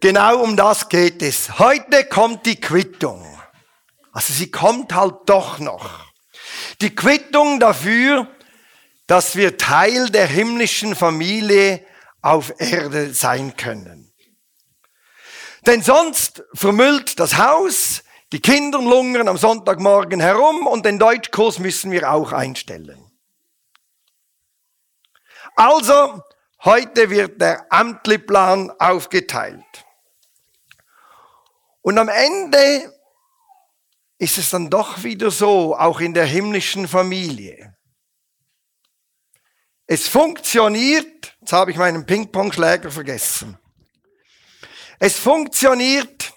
Genau um das geht es. Heute kommt die Quittung. Also sie kommt halt doch noch. Die Quittung dafür, dass wir Teil der himmlischen Familie auf Erde sein können. Denn sonst vermüllt das Haus, die Kinder lungern am Sonntagmorgen herum und den Deutschkurs müssen wir auch einstellen. Also, heute wird der Amtli-Plan aufgeteilt. Und am Ende ist es dann doch wieder so, auch in der himmlischen Familie. Es funktioniert, jetzt habe ich meinen Ping-Pong-Schläger vergessen. Es funktioniert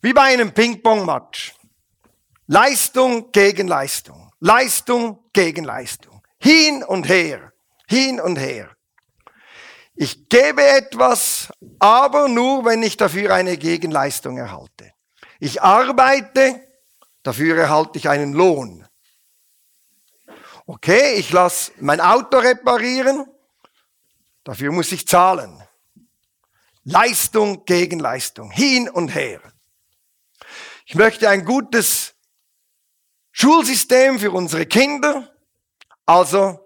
wie bei einem Ping-Pong-Match. Leistung gegen Leistung. Leistung gegen Leistung. Hin und her. Hin und her. Ich gebe etwas, aber nur, wenn ich dafür eine Gegenleistung erhalte. Ich arbeite, dafür erhalte ich einen Lohn. Okay, ich lasse mein Auto reparieren, dafür muss ich zahlen. Leistung gegen Leistung, hin und her. Ich möchte ein gutes Schulsystem für unsere Kinder, also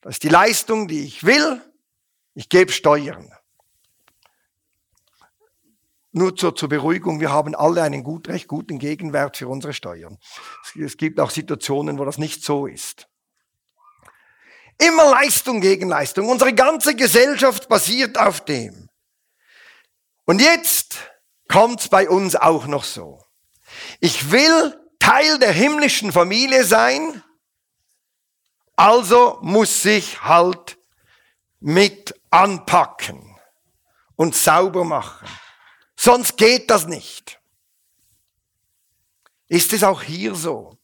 das ist die Leistung, die ich will. Ich gebe Steuern. Nur zur, zur Beruhigung, wir haben alle einen gut, recht guten Gegenwert für unsere Steuern. Es gibt auch Situationen, wo das nicht so ist. Immer Leistung gegen Leistung. Unsere ganze Gesellschaft basiert auf dem. Und jetzt kommt's bei uns auch noch so. Ich will Teil der himmlischen Familie sein, also muss ich halt mit anpacken und sauber machen. Sonst geht das nicht. Ist es auch hier so?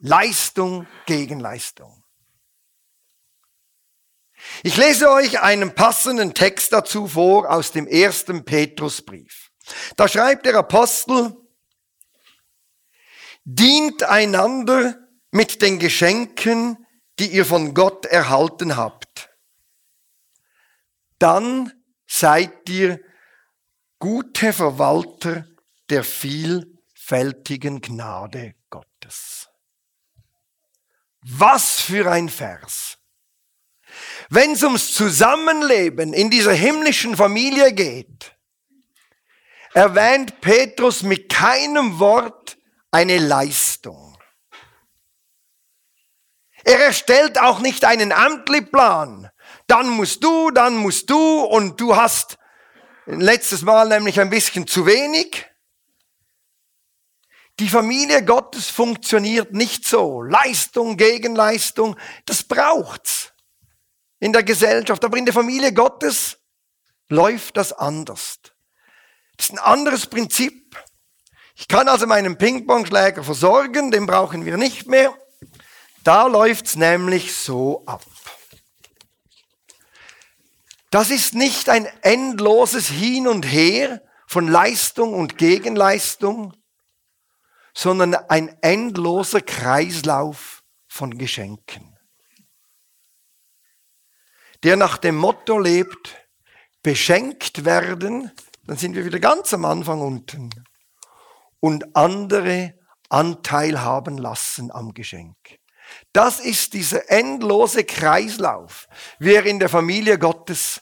Leistung gegen Leistung. Ich lese euch einen passenden Text dazu vor aus dem ersten Petrusbrief. Da schreibt der Apostel, dient einander mit den Geschenken, die ihr von Gott erhalten habt. Dann seid ihr gute Verwalter der vielfältigen Gnade Gottes. Was für ein Vers. Wenn es ums Zusammenleben in dieser himmlischen Familie geht, erwähnt Petrus mit keinem Wort eine Leistung. Er erstellt auch nicht einen Amtli-Plan. Dann musst du, dann musst du und du hast letztes Mal nämlich ein bisschen zu wenig. Die Familie Gottes funktioniert nicht so. Leistung gegen Leistung, das braucht's in der Gesellschaft. Aber in der Familie Gottes läuft das anders. Das ist ein anderes Prinzip. Ich kann also meinen Ping-Pong-Schläger versorgen, den brauchen wir nicht mehr. Da läuft's nämlich so ab. Das ist nicht ein endloses Hin und Her von Leistung und Gegenleistung, sondern ein endloser Kreislauf von Geschenken, der nach dem Motto lebt, beschenkt werden, dann sind wir wieder ganz am Anfang unten, und andere Anteil haben lassen am Geschenk. Das ist dieser endlose Kreislauf, wie er in der Familie Gottes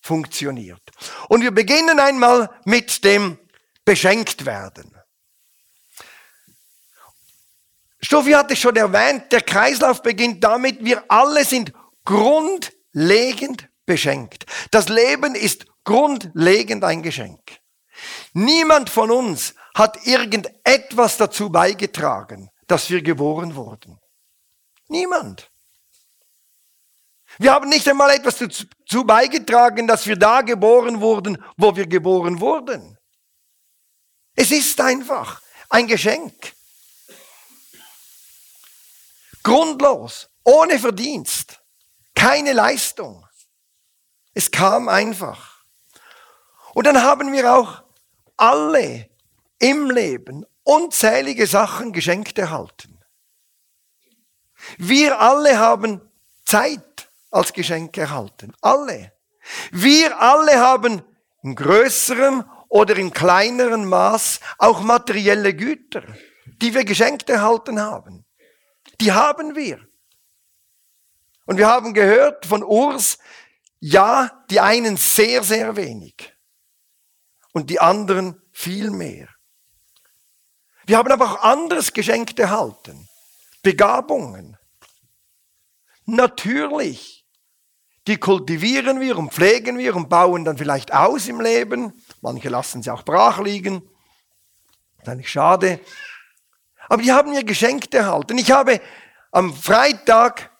funktioniert. Und wir beginnen einmal mit dem beschenkt werden. Stoffi hatte schon erwähnt, der Kreislauf beginnt damit, wir alle sind grundlegend beschenkt. Das Leben ist grundlegend ein Geschenk. Niemand von uns hat irgendetwas dazu beigetragen, dass wir geboren wurden. Niemand. Wir haben nicht einmal etwas dazu beigetragen, dass wir da geboren wurden, wo wir geboren wurden. Es ist einfach ein Geschenk. Grundlos, ohne Verdienst, keine Leistung. Es kam einfach. Und dann haben wir auch alle im Leben unzählige Sachen geschenkt erhalten. Wir alle haben Zeit als Geschenk erhalten. Alle. Wir alle haben in größerem oder in kleineren Maß auch materielle Güter, die wir geschenkt erhalten haben. Die haben wir. Und wir haben gehört von Urs, ja, die einen sehr, sehr wenig und die anderen viel mehr. Wir haben aber auch anderes geschenkt erhalten. Begabungen. Natürlich. Die kultivieren wir und pflegen wir und bauen dann vielleicht aus im Leben. Manche lassen sie auch brach liegen. Das ist eigentlich schade. Aber die haben mir geschenkt erhalten. Ich habe am Freitag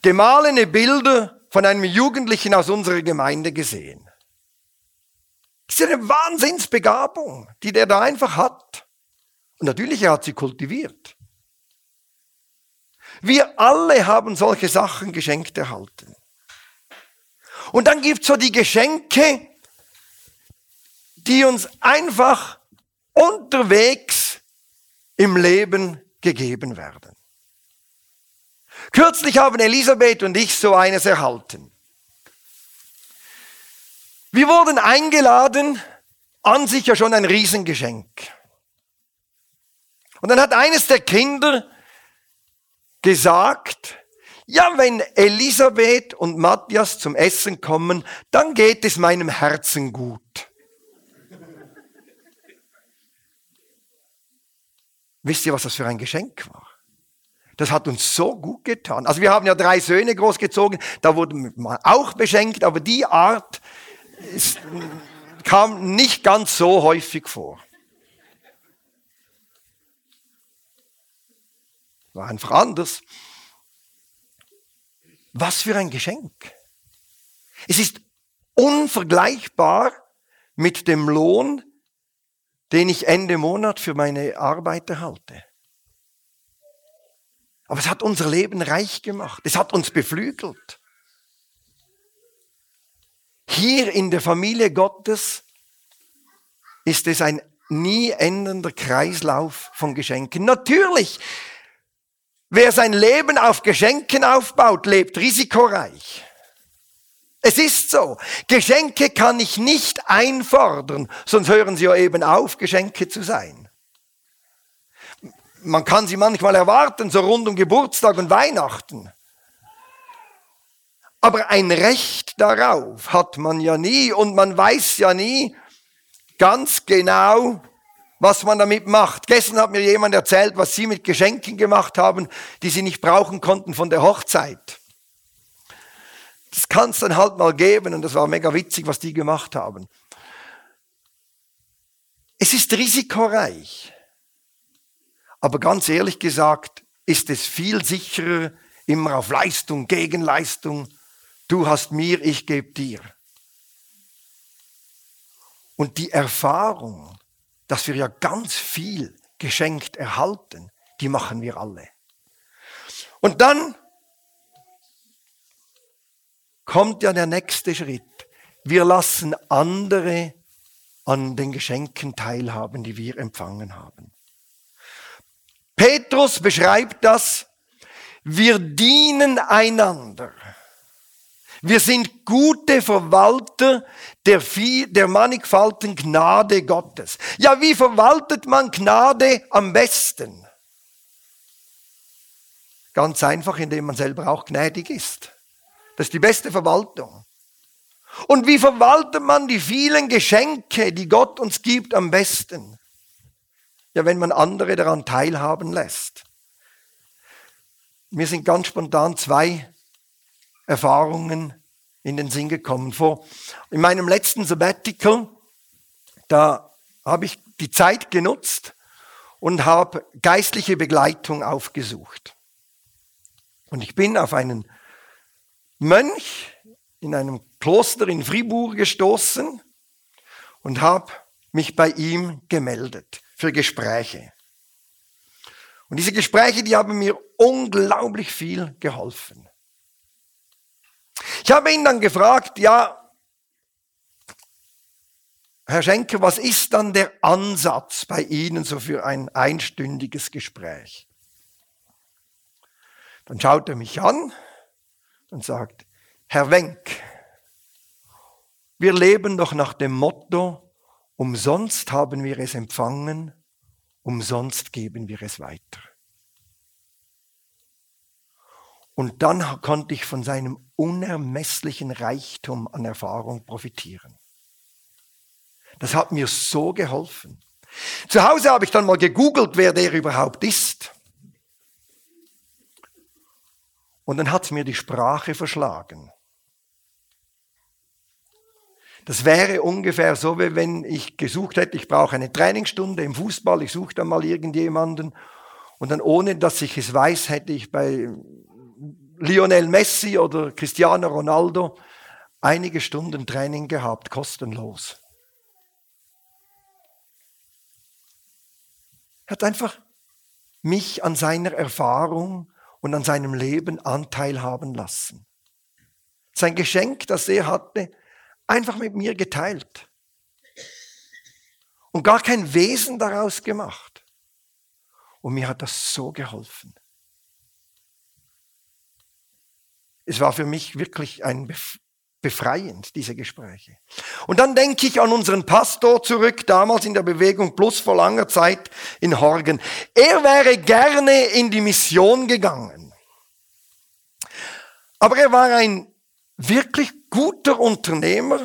gemahlene Bilder von einem Jugendlichen aus unserer Gemeinde gesehen. Das ist eine Wahnsinnsbegabung, die der da einfach hat. Und natürlich, er hat sie kultiviert. Wir alle haben solche Sachen geschenkt erhalten. Und dann gibt es so die Geschenke, die uns einfach unterwegs im Leben gegeben werden. Kürzlich haben Elisabeth und ich so eines erhalten. Wir wurden eingeladen, an sich ja schon ein Riesengeschenk. Und dann hat eines der Kinder gesagt, ja, wenn Elisabeth und Matthias zum Essen kommen, dann geht es meinem Herzen gut. Wisst ihr, was das für ein Geschenk war? Das hat uns so gut getan. Also wir haben ja drei Söhne großgezogen, da wurde man auch beschenkt, aber die Art ist, kam nicht ganz so häufig vor. War einfach anders. Was für ein Geschenk. Es ist unvergleichbar mit dem Lohn, den ich Ende Monat für meine Arbeit erhalte. Aber es hat unser Leben reich gemacht. Es hat uns beflügelt. Hier in der Familie Gottes ist es ein nie endender Kreislauf von Geschenken. Natürlich Wer sein Leben auf Geschenken aufbaut, lebt risikoreich. Es ist so. Geschenke kann ich nicht einfordern, sonst hören sie ja eben auf, Geschenke zu sein. Man kann sie manchmal erwarten, so rund um Geburtstag und Weihnachten. Aber ein Recht darauf hat man ja nie und man weiß ja nie ganz genau, was man damit macht. Gestern hat mir jemand erzählt, was sie mit Geschenken gemacht haben, die sie nicht brauchen konnten von der Hochzeit. Das kann es dann halt mal geben und das war mega witzig, was die gemacht haben. Es ist risikoreich. Aber ganz ehrlich gesagt ist es viel sicherer, immer auf Leistung, Gegenleistung. Du hast mir, ich gebe dir. Und die Erfahrung, dass wir ja ganz viel geschenkt erhalten, die machen wir alle. Und dann kommt ja der nächste Schritt. Wir lassen andere an den Geschenken teilhaben, die wir empfangen haben. Petrus beschreibt das, wir dienen einander. Wir sind gute Verwalter der, der mannigfaltigen Gnade Gottes. Ja, wie verwaltet man Gnade am besten? Ganz einfach, indem man selber auch gnädig ist. Das ist die beste Verwaltung. Und wie verwaltet man die vielen Geschenke, die Gott uns gibt, am besten? Ja, wenn man andere daran teilhaben lässt. Mir sind ganz spontan zwei Erfahrungen in den Sinn gekommen. Vor, in meinem letzten Sabbatical, da habe ich die Zeit genutzt und habe geistliche Begleitung aufgesucht. Und ich bin auf einen Mönch in einem Kloster in Fribourg gestoßen und habe mich bei ihm gemeldet für Gespräche. Und diese Gespräche, die haben mir unglaublich viel geholfen. Ich habe ihn dann gefragt, ja, Herr Schenker, was ist dann der Ansatz bei Ihnen so für ein einstündiges Gespräch? Dann schaut er mich an und sagt, Herr Wenk, wir leben doch nach dem Motto, umsonst haben wir es empfangen, umsonst geben wir es weiter. Und dann konnte ich von seinem unermesslichen Reichtum an Erfahrung profitieren. Das hat mir so geholfen. Zu Hause habe ich dann mal gegoogelt, wer der überhaupt ist. Und dann hat es mir die Sprache verschlagen. Das wäre ungefähr so, wie wenn ich gesucht hätte, ich brauche eine Trainingsstunde im Fußball, ich suche dann mal irgendjemanden und dann ohne, dass ich es weiß, hätte ich bei Lionel Messi oder Cristiano Ronaldo einige Stunden Training gehabt, kostenlos. Er hat einfach mich an seiner Erfahrung und an seinem Leben Anteil haben lassen. Sein Geschenk, das er hatte, einfach mit mir geteilt. Und gar kein Wesen daraus gemacht. Und mir hat das so geholfen. Es war für mich wirklich ein befreiend, diese Gespräche. Und dann denke ich an unseren Pastor zurück, damals in der Bewegung Plus vor langer Zeit in Horgen. Er wäre gerne in die Mission gegangen. Aber er war ein wirklich guter Unternehmer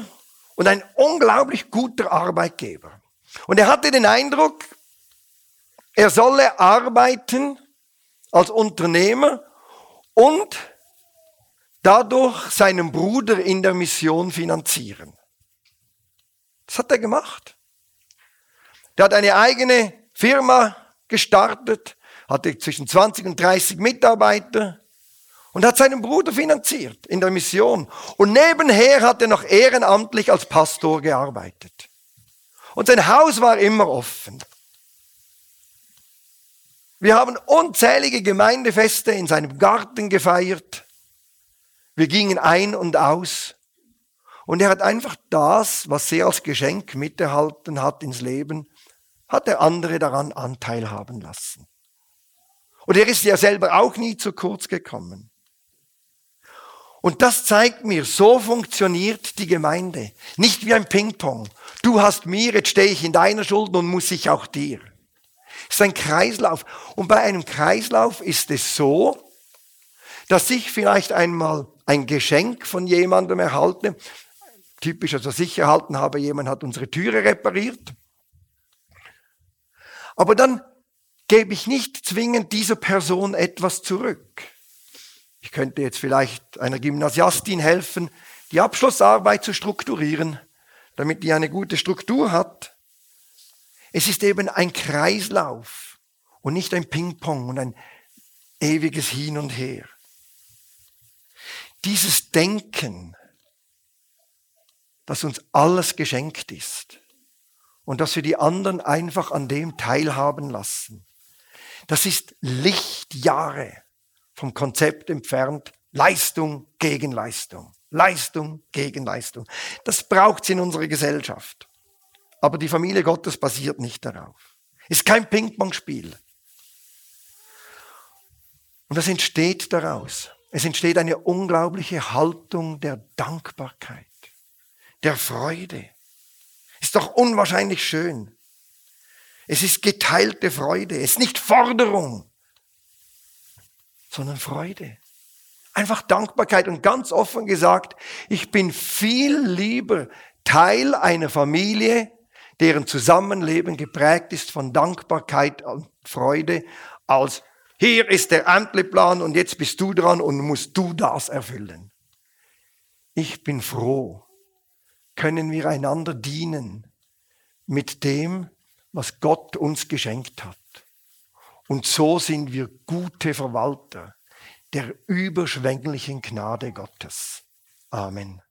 und ein unglaublich guter Arbeitgeber. Und er hatte den Eindruck, er solle arbeiten als Unternehmer und dadurch seinen Bruder in der Mission finanzieren. Das hat er gemacht. Der hat eine eigene Firma gestartet, hatte zwischen 20 und 30 Mitarbeiter und hat seinen Bruder finanziert in der Mission. Und nebenher hat er noch ehrenamtlich als Pastor gearbeitet. Und sein Haus war immer offen. Wir haben unzählige Gemeindefeste in seinem Garten gefeiert. Wir gingen ein und aus. Und er hat einfach das, was er als Geschenk miterhalten hat ins Leben, hat er andere daran Anteil haben lassen. Und er ist ja selber auch nie zu kurz gekommen. Und das zeigt mir, so funktioniert die Gemeinde. Nicht wie ein Ping-Pong. Du hast mir, jetzt stehe ich in deiner Schuld und muss ich auch dir. Es ist ein Kreislauf. Und bei einem Kreislauf ist es so, dass ich vielleicht einmal ein Geschenk von jemandem erhalte. Typisch, also sicher erhalten habe, jemand hat unsere Türe repariert. Aber dann gebe ich nicht zwingend dieser Person etwas zurück. Ich könnte jetzt vielleicht einer Gymnasiastin helfen, die Abschlussarbeit zu strukturieren, damit die eine gute Struktur hat. Es ist eben ein Kreislauf und nicht ein Ping-Pong und ein ewiges Hin und Her dieses Denken, dass uns alles geschenkt ist und dass wir die anderen einfach an dem teilhaben lassen, das ist Lichtjahre vom Konzept entfernt, Leistung gegen Leistung, Leistung gegen Leistung. Das braucht es in unserer Gesellschaft. Aber die Familie Gottes basiert nicht darauf. Ist kein Ping-Pong-Spiel. Und das entsteht daraus. Es entsteht eine unglaubliche Haltung der Dankbarkeit, der Freude. Ist doch unwahrscheinlich schön. Es ist geteilte Freude. Es ist nicht Forderung, sondern Freude. Einfach Dankbarkeit und ganz offen gesagt, ich bin viel lieber Teil einer Familie, deren Zusammenleben geprägt ist von Dankbarkeit und Freude, als hier ist der Amtleplan und jetzt bist du dran und musst du das erfüllen. Ich bin froh, können wir einander dienen mit dem, was Gott uns geschenkt hat. Und so sind wir gute Verwalter der überschwänglichen Gnade Gottes. Amen.